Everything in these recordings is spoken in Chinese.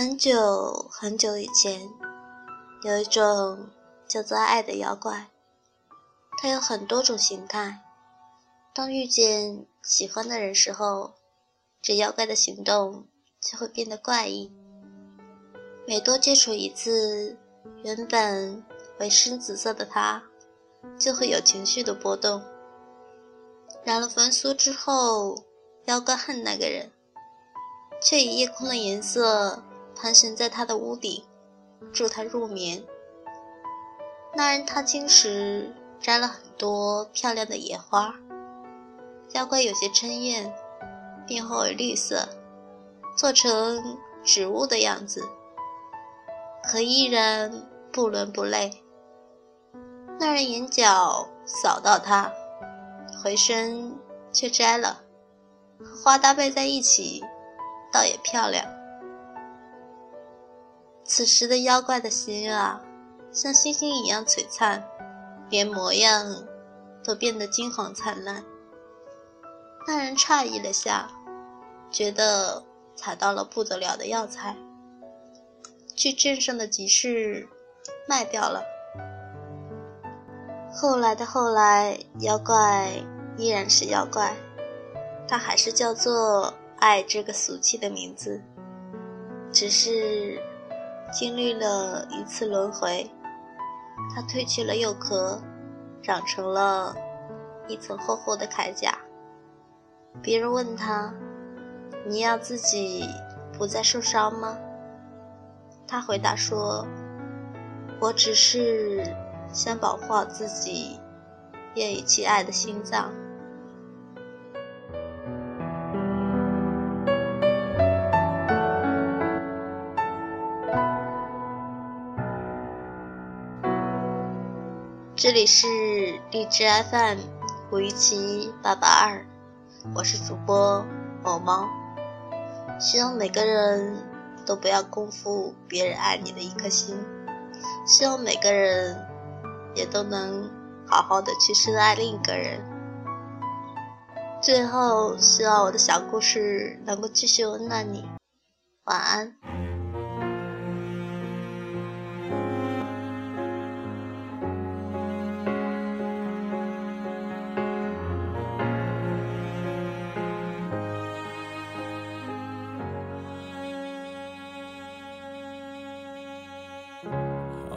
很久很久以前，有一种叫做爱的妖怪，它有很多种形态。当遇见喜欢的人时候，这妖怪的行动就会变得怪异。每多接触一次，原本为深紫色的它，就会有情绪的波动。染了凡俗之后，妖怪恨那个人，却以夜空的颜色。盘旋在他的屋顶，助他入眠。那人踏青时摘了很多漂亮的野花，妖怪有些嗔厌，变化为绿色，做成植物的样子，可依然不伦不类。那人眼角扫到他，回身却摘了，和花搭配在一起，倒也漂亮。此时的妖怪的心啊，像星星一样璀璨，连模样都变得金黄灿烂。那人诧异了下，觉得采到了不得了的药材，去镇上的集市卖掉了。后来的后来，妖怪依然是妖怪，他还是叫做爱这个俗气的名字，只是。经历了一次轮回，他褪去了幼壳，长成了一层厚厚的铠甲。别人问他：“你要自己不再受伤吗？”他回答说：“我只是想保护好自己愿意去爱的心脏。”这里是荔枝 FM 五一七八八二，我是主播某猫。希望每个人都不要辜负别人爱你的一颗心，希望每个人也都能好好的去深爱另一个人。最后，希望我的小故事能够继续温暖你。晚安。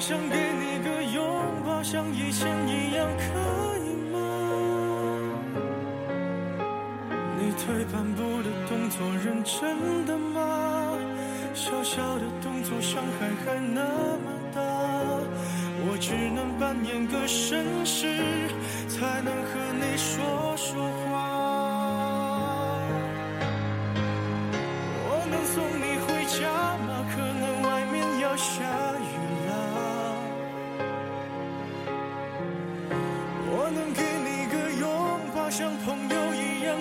想给你个拥抱。像以前一样可以吗？你退半步的动作认真的吗？小小的动作伤害还那么大，我只能扮演个绅士，才能和你说说话。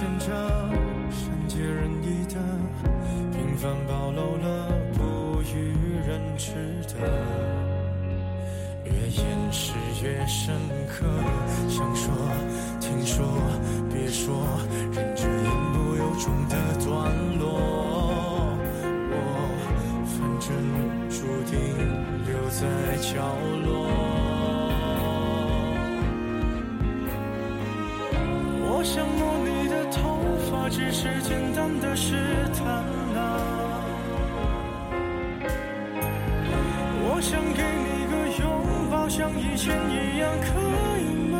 显着善解人意的，平凡暴露了不与人知的。越掩饰越深刻。想说，听说，别说，忍着言不由衷的段落。我反正注定留在角落。我想摸头发，只是简单的试探啊。我想给你个拥抱，像以前一样，可以吗？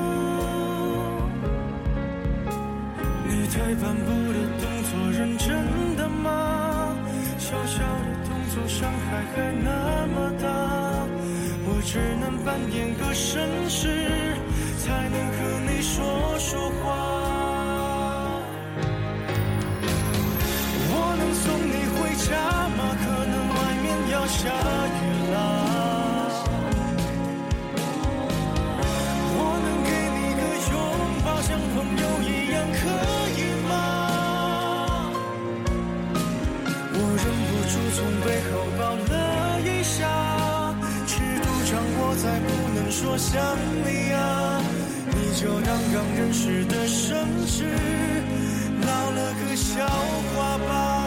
你太斑驳的动作，认真的吗？小小的动作，伤害还那么大，我只能扮演个绅士，才能和你说说话。下雨啦。我能给你个拥抱，像朋友一样，可以吗？我忍不住从背后抱了一下，尺度掌握在不能说想你啊，你就当刚认识的绅士，闹了个笑话吧。